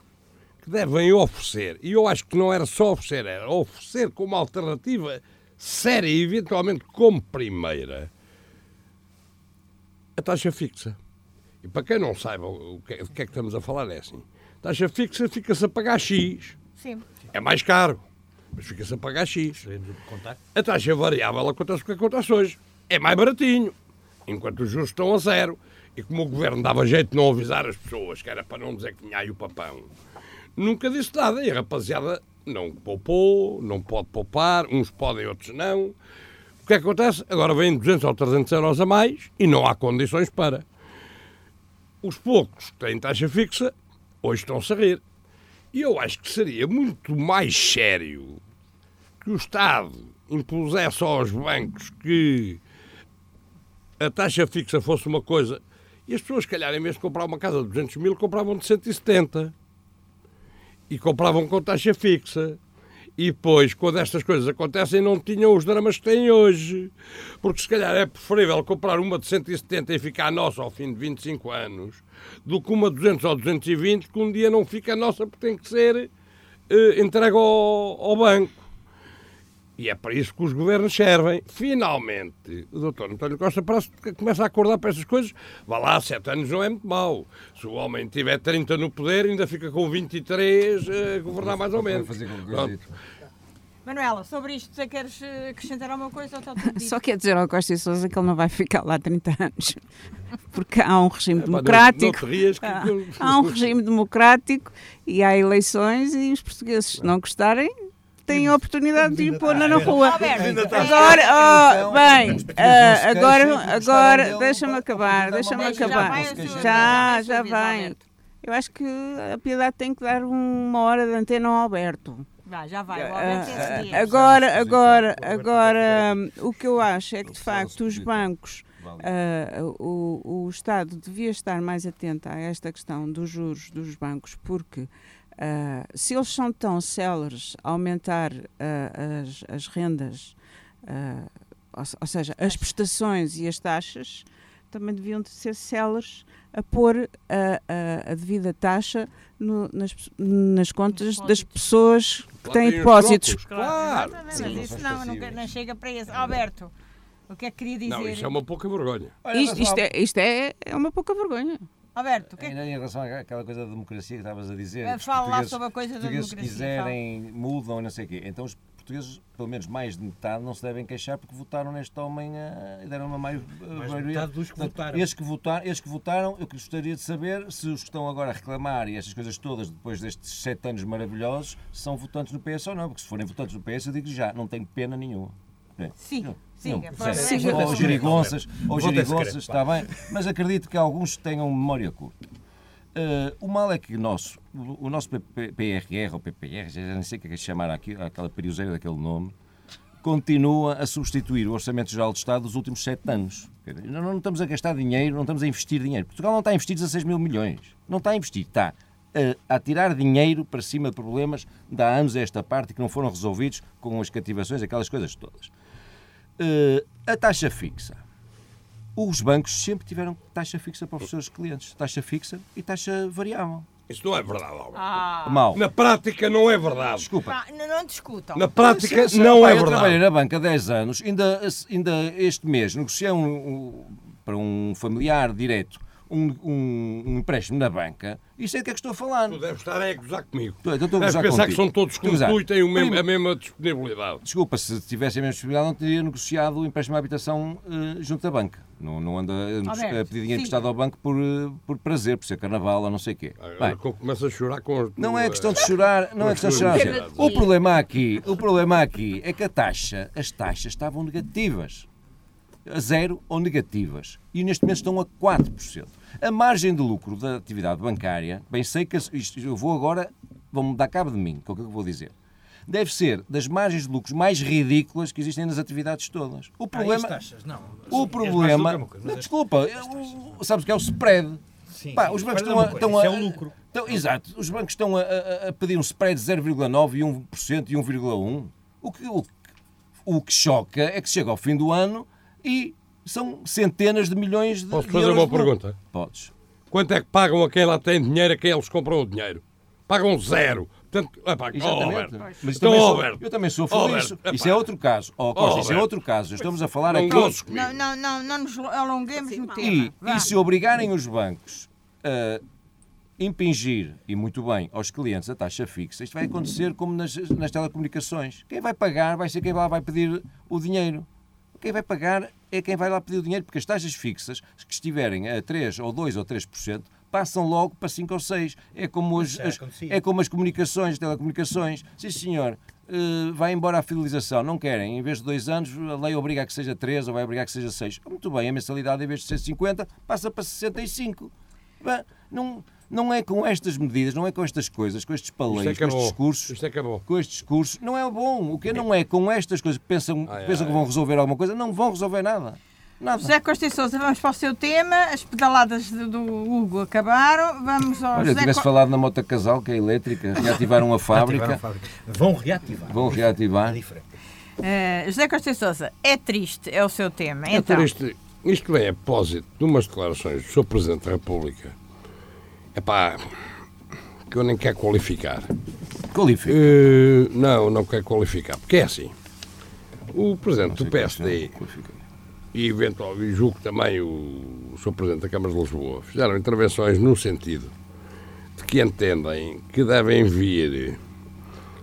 que devem oferecer, e eu acho que não era só oferecer, era oferecer como alternativa séria eventualmente como primeira a taxa fixa. E para quem não saiba o que, o que é que estamos a falar, é assim: taxa fixa fica-se a pagar X. Sim. É mais caro, mas fica-se a pagar X. A taxa variável acontece o que acontece hoje. É mais baratinho, enquanto os juros estão a zero. E como o governo dava jeito de não avisar as pessoas, que era para não dizer que tinha aí o papão, nunca disse nada. E a rapaziada não poupou, não pode poupar, uns podem, outros não. O que é que acontece? Agora vêm 200 ou 300 euros a mais e não há condições para. Os poucos que têm taxa fixa, hoje estão-se a rir. E eu acho que seria muito mais sério que o Estado impusesse aos bancos que a taxa fixa fosse uma coisa e as pessoas, se calhar, em vez de comprar uma casa de 200 mil, compravam de 170. E compravam com taxa fixa. E depois, quando estas coisas acontecem, não tinham os dramas que têm hoje. Porque se calhar é preferível comprar uma de 170 e ficar nossa ao fim de 25 anos, do que uma de 200 ou 220 que um dia não fica nossa porque tem que ser eh, entregue ao, ao banco. E é para isso que os governos servem. Finalmente, o doutor António Costa parece que começa a acordar para essas coisas. Vá lá, sete anos não é muito mau. Se o homem tiver 30 no poder, ainda fica com 23 a governar mais ou menos. Manuela, sobre isto, você queres eh, acrescentar alguma coisa? Só quer dizer ao Costa e Sousa que ele não vai ficar lá 30 anos. Porque há um regime não- democrático. não rias que- há, que- há um regime democrático e há eleições e os portugueses, se não gostarem, têm a oportunidade de ir pôr na rua. Alberto, Agora, oh, Então, bem, portugueses ah, agora, agora deixa-me acabar, deixa-me acabar. Já, já. Alberto. Eu acho que a Piedade tem que dar uma hora de antena ao Alberto. Vai, já vai. O Alberto é Ah, seguinte. agora, agora, agora, hum, o que eu acho é que de facto os bancos, ah, o, o Estado devia estar mais atento a esta questão dos juros dos bancos, porque ah, se eles são tão céleres a aumentar ah, as, as rendas, ah, ou, ou seja, as prestações e as taxas, também deviam de ser céleres a pôr a, a- a devida taxa no- nas, nas contas das pessoas que têm depósitos. Claro. Sim, mas não isso não, não, não chega para isso. Alberto, o que é que queria dizer? Não, isso é uma pouca vergonha. Isto, isto é, isto é, é uma pouca vergonha. Alberto, o que é que... Em relação àquela coisa da democracia que estavas a dizer. Fala lá sobre a coisa da portugueses, se democracia, quiserem, mudam e não sei o quê. Então os portugueses, pelo menos mais de metade, não se devem queixar porque votaram neste homem eh, e deram uma mai- Mais de maioria. metade dos que Portanto, votaram. Estes que, votar, estes que votaram, eu gostaria de saber se os que estão agora a reclamar e estas coisas todas, depois destes sete anos maravilhosos, são votantes no PS ou não. Porque se forem votantes no PS, eu digo já, não tenho pena nenhuma. É. Sim, sim. não, é Ou gerigonças, ou gerigonças, está bem, mas acredito que alguns tenham memória curta. Eh, o mal é que o nosso, o, nosso PRR ou PPR, já nem sei o que é que chamar aqui, aquela periuseira daquele nome, continua a substituir o Orçamento Geral do Estado dos últimos sete anos. Não, não estamos a gastar dinheiro, não estamos a investir dinheiro. Portugal não está a investir 16 mil milhões. Não está a investir, está a, a tirar dinheiro para cima de problemas de há anos a esta parte que não foram resolvidos com as cativações, aquelas coisas todas. Eh, a taxa fixa. Os bancos sempre tiveram taxa fixa para os seus clientes. Taxa fixa e taxa variável. Isso não é verdade, Alberto. Ah, Mal. Na prática não é verdade. Desculpa. pá, não, não discutam. Na prática não pá, é Eu trabalhei verdade. na banca há 10 anos, ainda, ainda este mês negociei um, um- para um familiar direto um, um- um empréstimo na banca e sei do que é que estou a falar. Tu deves estar a gozar comigo. Estou- então estou a gozar pensar que são todos como tu e têm o mesmo- a mesma disponibilidade. Desculpa, se tivesse a mesma possibilidade, não teria negociado o empréstimo à habitação eh, junto da banca. Não, não anda Alberto, a pedir dinheiro emprestado ao banco por, eh, por prazer, por ser carnaval ou não sei o quê. Bem, começo a chorar com as Não é questão de chorar, não é questão de chorar. O problema aqui, o problema aqui é que a taxa, as taxas estavam negativas. A zero ou negativas. E neste momento estão a 4%. A margem de lucro da atividade bancária, bem sei que isto, eu vou agora, vão-me dar cabo de mim, com o que eu vou dizer. Deve ser das margens de lucros mais ridículas que existem nas atividades todas. O Ah, problema, taxas? Não. o As problema, é coisa, as- desculpa, sabes o que é o spread? Sim, Pá, os bancos mas estão é a, estão a, é o lucro. estão- exato, os bancos estão a, a- a pedir um spread de 0,9 e 1% e 1,1. O que, o, o que choca é que chega ao fim do ano e são centenas de milhões de Posso de fazer euros uma de lucro. pergunta? Podes. quanto é que pagam a quem lá tem dinheiro, a quem eles compram o dinheiro? Pagam zero. Portanto, epá, oh, Exatamente. Alberto. Mas Então, também sou- Alberto. eu também Oh, disso. Alberto, Isso epá. é outro caso. Oh, Costa, isso é outro caso. Estamos a falar Não aqui. Não, não, não, não nos alonguemos no tema. E, e se obrigarem os bancos a impingir, e muito bem, aos clientes a taxa fixa, isto vai acontecer como nas, nas telecomunicações. Quem vai pagar vai ser quem lá vai pedir o dinheiro. Quem vai pagar é quem vai lá pedir o dinheiro, porque as taxas fixas, que estiverem a 3 ou 2 ou 3%, passam logo para 5 ou 6. É como as, já as- acontecia. é como as comunicações, as telecomunicações. Sim, senhor, eh, vai embora a fidelização. Não querem. Em vez de 2 anos, a lei obriga a que seja 3 ou vai obrigar a que seja 6. Muito bem, a mensalidade, em vez de ser 50, passa para 65. Bem, não, não é com estas medidas, não é com estas coisas, com estes é paleios, que é com estes discursos, Isto é que é bom. com estes discursos, não é bom. O que não é com estas coisas que pensam, Ai, pensam ai. que vão resolver alguma coisa, não vão resolver nada. Nada. José Costa e Sousa, vamos para o seu tema. As pedaladas do Hugo acabaram. Vamos ao Olha, José tivesse Co- falado na moto casal, que é elétrica, reativaram a fábrica, a fábrica. Vão reativar. vão reativar. É. Eh, José Costa e Sousa, é triste, é o seu tema. É Então, por isto, isto vem a propósito de umas declarações do Sr. Presidente da República. Epá, que eu nem quero qualificar. Qualifica. Eh, não, não quero qualificar, porque é assim. O Presidente do é PSD e eventualmente julgo também o, o Sr. Presidente da Câmara de Lisboa fizeram intervenções no sentido de que entendem que devem vir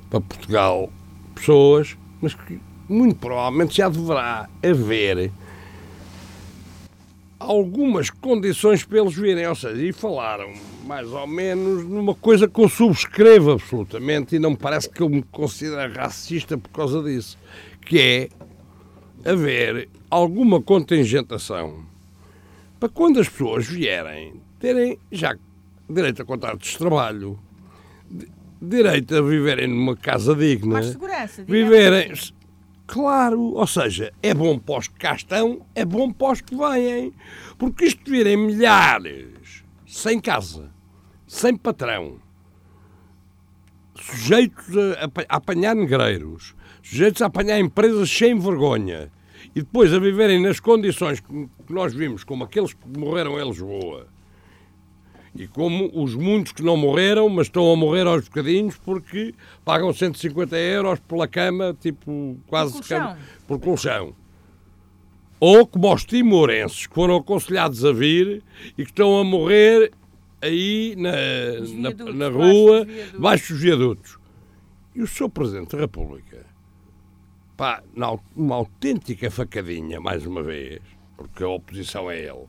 para Portugal pessoas, mas que muito provavelmente já deverá haver algumas condições para eles virem, ou seja, e falaram mais ou menos numa coisa que eu subscrevo absolutamente e não me parece que eu me considere racista por causa disso, que é haver alguma contingentação para quando as pessoas vierem terem já direito a contratos de trabalho, di- direito a viverem numa casa digna, mais segurança. digamos viverem. Claro, ou seja, é bom para os que cá estão, é bom para os que vêm. Porque isto virem milhares, sem casa, sem patrão, sujeitos a, apa- a apanhar negreiros, sujeitos a apanhar empresas sem vergonha e depois a viverem nas condições que nós vimos, como aqueles que morreram em Lisboa, e como os muitos que não morreram, mas estão a morrer aos bocadinhos porque pagam 150 euros pela cama, tipo, quase colchão. cama, por colchão. Ou como os timorenses que foram aconselhados a vir e que estão a morrer aí na, na, na rua, debaixo dos viadutos. E o Sr. Presidente da República, pá, uma autêntica facadinha, mais uma vez, porque a oposição é ele,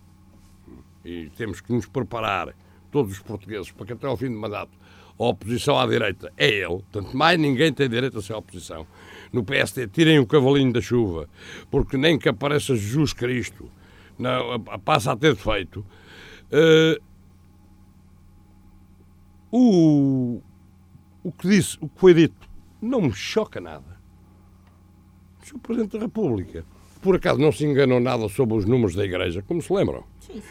e temos que nos preparar, todos os portugueses, para que até ao fim do mandato a oposição à direita é ele, portanto, mais ninguém tem direito a ser oposição. No PSD, tirem o cavalinho da chuva, porque nem que apareça Jesus Cristo, não, a- a- passa a ter defeito. Eh, o, o que disse, o que foi dito, não me choca nada. O. Presidente da República, por acaso não se enganou nada sobre os números da Igreja, como se lembram?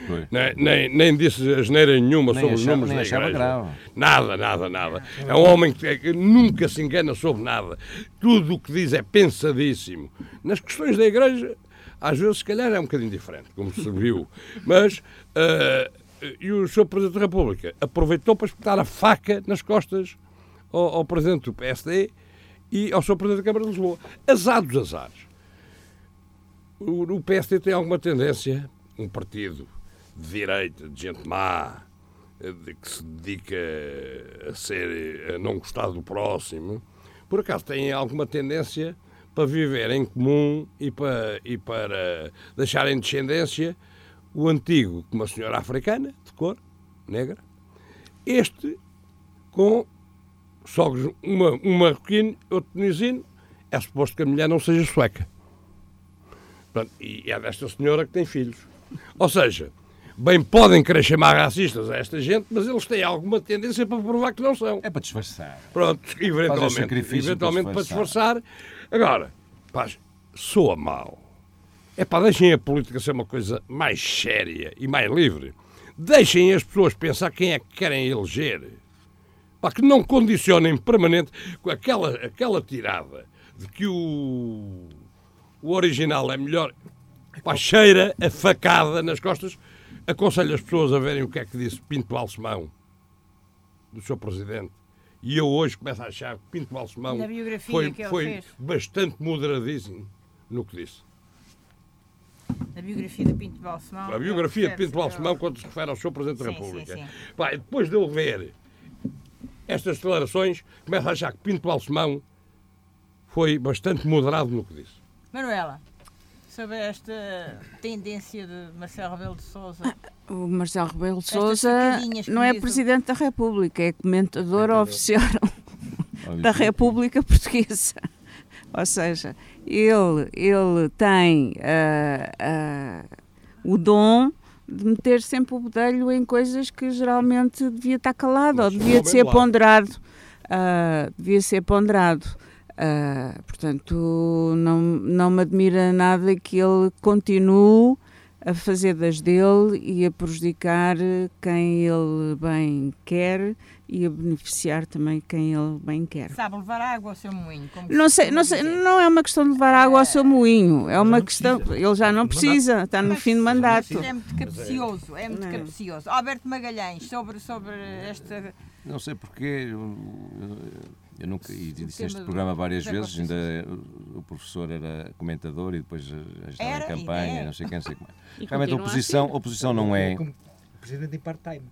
Foi. Nem, nem, nem disse asneira nenhuma Nem sobre os achava- números nem da igreja. Nada, nada, nada. É um homem que, que nunca se engana sobre nada. Tudo o que diz é pensadíssimo. Nas questões da igreja, às vezes, se calhar, é um bocadinho diferente, como se viu. Mas, eh, e o Sr. Presidente da República aproveitou para espetar a faca nas costas ao, ao Presidente do PSD e ao Sr. Presidente da Câmara de Lisboa. Azar dos azares. O, o PSD tem alguma tendência, um partido de direita, de gente má, de que se dedica a ser a não gostar do próximo, por acaso tem alguma tendência para viver em comum e para, e para deixar em descendência o antigo com uma senhora africana, de cor, negra, este com sogros, uma, um marroquino, outro tunisino, é suposto que a mulher não seja sueca. Portanto, e é desta senhora que tem filhos. Ou seja, bem podem querer chamar racistas a esta gente, mas eles têm alguma tendência para provar que não são. É para disfarçar. Pronto, eventualmente, eventualmente para para disfarçar. disfarçar. Agora, pá, soa mal. É pá, deixem a política ser uma coisa mais séria e mais livre. Deixem as pessoas pensar quem é que querem eleger. Pá, que não condicionem permanente com aquela, aquela tirada de que o, o original é melhor. Pá, cheira a facada nas costas. aconselho as pessoas a verem o que é que disse Pinto Balsemão, do seu presidente. E eu hoje começo a achar que Pinto Balsemão foi, foi bastante moderadíssimo no que disse. A biografia de Pinto Balsemão. A biografia de Pinto Balsemão, quando se refere ao seu Presidente da Sim, sim, República. sim. Pá, e depois de eu ver estas declarações, começo a achar que Pinto Balsemão foi bastante moderado no que disse. Manuela, sobre esta tendência de Marcelo Rebelo de Sousa. O Marcelo Rebelo de Sousa não é Presidente da República, é comentador oficial da República Portuguesa. Ou seja, ele, ele tem ah, ah, o dom de meter sempre o bedelho em coisas que geralmente devia estar calado ou Mas devia de ser lado. ponderado. Ah, devia ser ponderado. Ah, portanto, não, não me admira nada que ele continue a fazer das dele e a prejudicar quem ele bem quer e a beneficiar também quem ele bem quer. Sabe levar água ao seu moinho. como Não sei, não sei, não é uma questão de levar água ao seu moinho, é uma questão, precisa. ele já não precisa, está no Mas fim de mandato. É muito capcioso, é muito Não é? capcioso. Alberto Magalhães, sobre, sobre esta. Não sei porquê, eu, nunca, e disse do- programa várias vezes, ainda o, professor era comentador e depois eh, estava Era, em campanha, é. não sei quem, não sei como. E Realmente a oposição, a oposição não é. Presidente em part-time.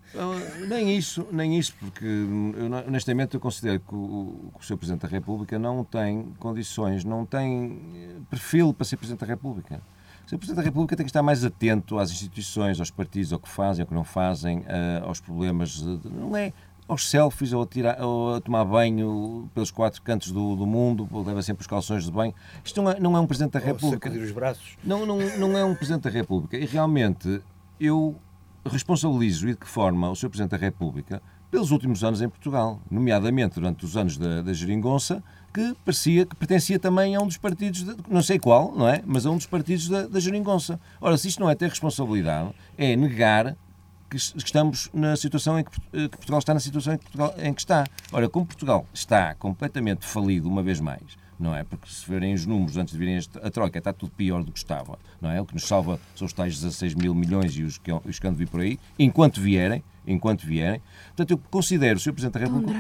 Nem isso, nem isso, porque hum, eu, honestamente eu considero que o, que o Sr. Presidente da República não tem condições, não tem eh, perfil para ser Presidente da República. O Sr. Presidente da República tem que estar mais atento às instituições, aos partidos, ao que fazem, ao que não fazem, ah, aos problemas, de- não é aos selfies ou a, tirar, ou a tomar banho pelos quatro cantos do, do mundo, leva sempre os calções de banho. Isto não é, não é um Presidente da Ou República. sacudir os braços. Não, não, não é um Presidente da República. E realmente eu responsabilizo e de que forma o Sr. Presidente da República pelos últimos anos em Portugal, nomeadamente durante os anos da, da Geringonça, que parecia que pertencia também a um dos partidos, de- não sei qual, não é? Mas a um dos partidos da, da Geringonça. Ora, se isto não é ter responsabilidade, é negar que es- que estamos na situação em que, eh, que Portugal está na situação em que, Portugal, em que está. Ora, como Portugal está completamente falido uma vez mais, não é? Porque se verem os números antes de virem a troca, está tudo pior do que estava, não é? O que nos salva são os tais 16 mil milhões e os que, os que andam por aí, enquanto vierem, enquanto vierem. Portanto, eu considero o Sr. Presidente da República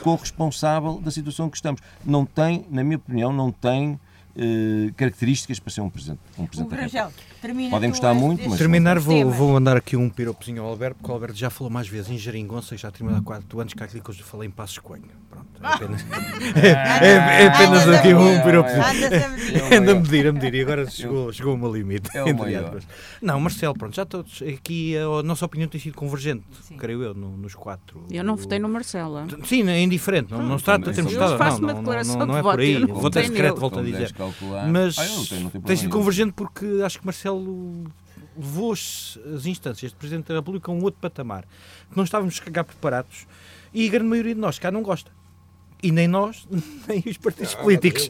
um corresponsável da situação que estamos. Não tem, na minha opinião, não tem eh, características para ser um Presidente, um presidente da República. Termina Podem gostar muito, mas- Terminar, vou, vou mandar aqui um piropozinho ao Alberto, porque o Alberto já falou mais vezes em Geringonça e já terminou há 4 anos que há aquilo que eu já falei em Passos Coelho. Pronto, é apenas, é, é apenas Andas a aqui um medir. piropozinho. Andas a medir. É Anda a medir, a medir, e agora chegou, chegou ao meu limite. É. Não, Marcelo, pronto, já todos. Aqui a nossa opinião tem sido convergente, Sim. creio eu, no- nos quatro. Eu não votei no Marcelo. Sim, é indiferente, não, não se trata de termos votado. Não, uma não, não, não, não é por aí. é votei secreto, volto a dizer. Mas Ah, tem sido convergente porque acho que Marcelo levou as as instâncias de Presidente da República a um outro patamar. Que não estávamos cá preparados e a grande maioria de nós cá não gosta. E nem nós, nem os partidos políticos.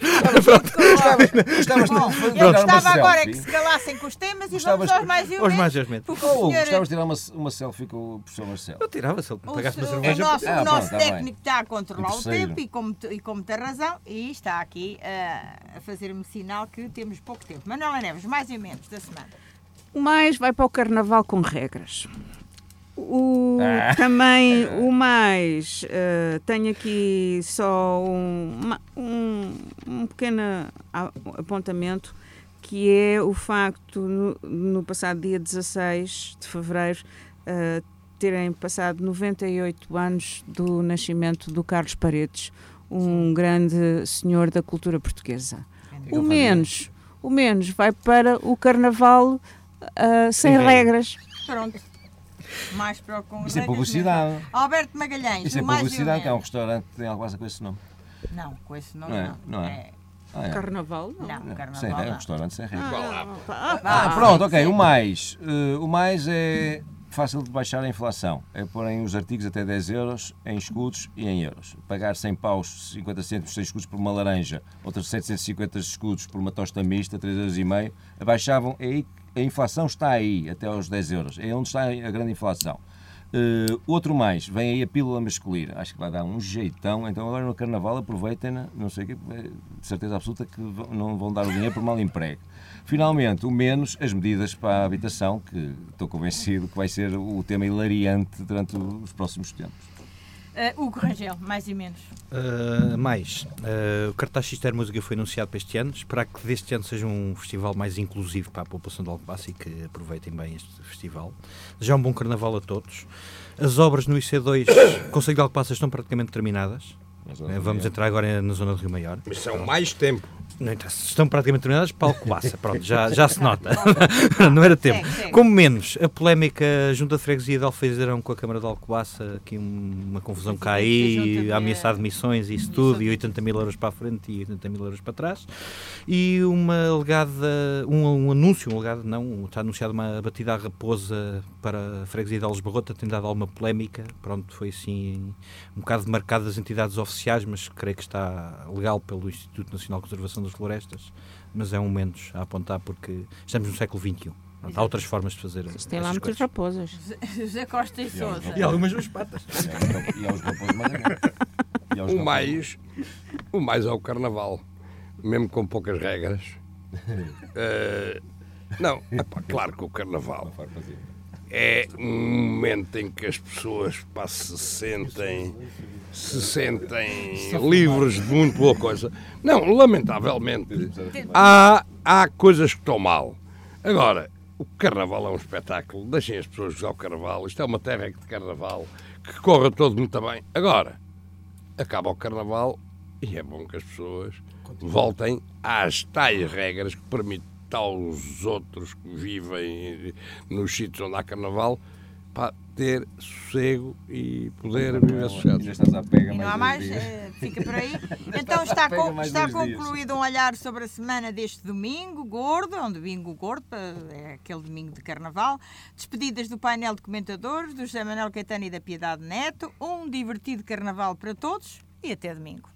Eu gostava agora selfie? que se calassem com os temas e Gostavas vamos aos mais e Aos menos. mais menos. Porque o Oh, senhor- gostavas de tirar uma, uma selfie com o professor Marcelo. Eu tirava se ele me o, pagasse uma o cerveja. nosso, Ah, o nosso pronto, tá técnico está a controlar O o tempo e com, muito- e com muita razão e está aqui ah, a fazer-me sinal que temos pouco tempo. Manuela Neves, mais e menos da semana. O mais vai para o carnaval com regras. O, Ah. Também o mais, eh, tenho aqui só um, uma- um, um pequeno apontamento que é o facto no, no passado dia 16 de fevereiro eh, terem passado 98 anos do nascimento do Carlos Paredes, um grande senhor da cultura portuguesa. O menos, o menos vai para o carnaval sem Sem regras. Pronto. Mais para o com Isso é publicidade. Alberto Magalhães, Isso é o mais o publicidade, que há um restaurante que tem algo quase com esse nome. Não, com esse nome Não é? não. Não é? Ah, é. Carnaval? Não. Não, Sem carnaval regra, um não. restaurante sem regra. Ah, Ah, Ah, pronto, sim, ok. sim. O mais. eh, o mais é fácil de baixar a inflação. É porem os artigos até 10 euros em escudos e em euros. Pagar 100 paus, 50 cêntimos, 100 escudos por uma laranja, outros 750 escudos por uma tosta mista, 3,5 euros. Abaixavam, é aí que a inflação está aí, até aos 10 euros. É onde está a grande inflação. Uh, outro mais, vem aí a pílula masculina. Acho que vai dar um jeitão. Então agora no Carnaval aproveitem-na, não sei o que, de certeza absoluta que não vão dar o dinheiro por mal emprego. Finalmente, o menos, as medidas para a habitação, que estou convencido que vai ser o tema hilariante durante os próximos tempos. Uh, Hugo Rangel, mais e menos. Uh, mais. Uh, o cartaz Xister Música foi anunciado para este ano. Esperar que deste ano seja um festival mais inclusivo para a população de Alcobaça e que aproveitem bem este festival. Já um bom carnaval a todos. As obras no IC2 Conselho de Alcobaça estão praticamente terminadas. Vamos entrar agora na zona do Rio Maior. Mas são mais tempo. Não interessa. Estão praticamente terminadas para Alcobaça. Pronto, já, já se nota. não era tempo. Como menos, a polémica junto da freguesia de Alfeizarão com a Câmara de Alcobaça, aqui uma confusão cá aí, a ameaçar de missões e isso tudo, e 80 mil euros para a frente e 80 mil euros para trás. E uma alegada, um, um anúncio, um alegado, não, está anunciada uma batida à raposa para a freguesia de Alves Barrota, tem dado alguma polémica. Pronto, foi assim um bocado marcado das entidades oficiais, mas creio que está legal pelo Instituto Nacional de Conservação das florestas, mas é um menos a apontar porque estamos no século XXI. Há outras formas de fazer. Mas tem lá muitas raposas. José Costa e Souza. E algumas duas patas. E aos raposas mais O mais, o mais é o carnaval, mesmo com poucas regras. Uh, não, epá, claro que o carnaval é um momento em que as pessoas pá, se sentem se sentem livres de muito boa coisa. Não, lamentavelmente, há, há coisas que estão mal. Agora, o carnaval é um espetáculo, deixem as pessoas usar o carnaval, isto é uma terra de carnaval, que corra todo muito bem. Agora, acaba o carnaval e é bom que as pessoas voltem às tais regras que permitem aos outros que vivem nos sítios onde há carnaval para ter sossego e poder viver sossegado. E não há mais, uh, fica por aí. Então está, com, está concluído um olhar sobre a semana deste domingo, gordo, é um domingo gordo, é aquele domingo de carnaval. Despedidas do painel de comentadores, do José Manuel Caetano e da Piedade Neto. Um divertido carnaval para todos e até domingo.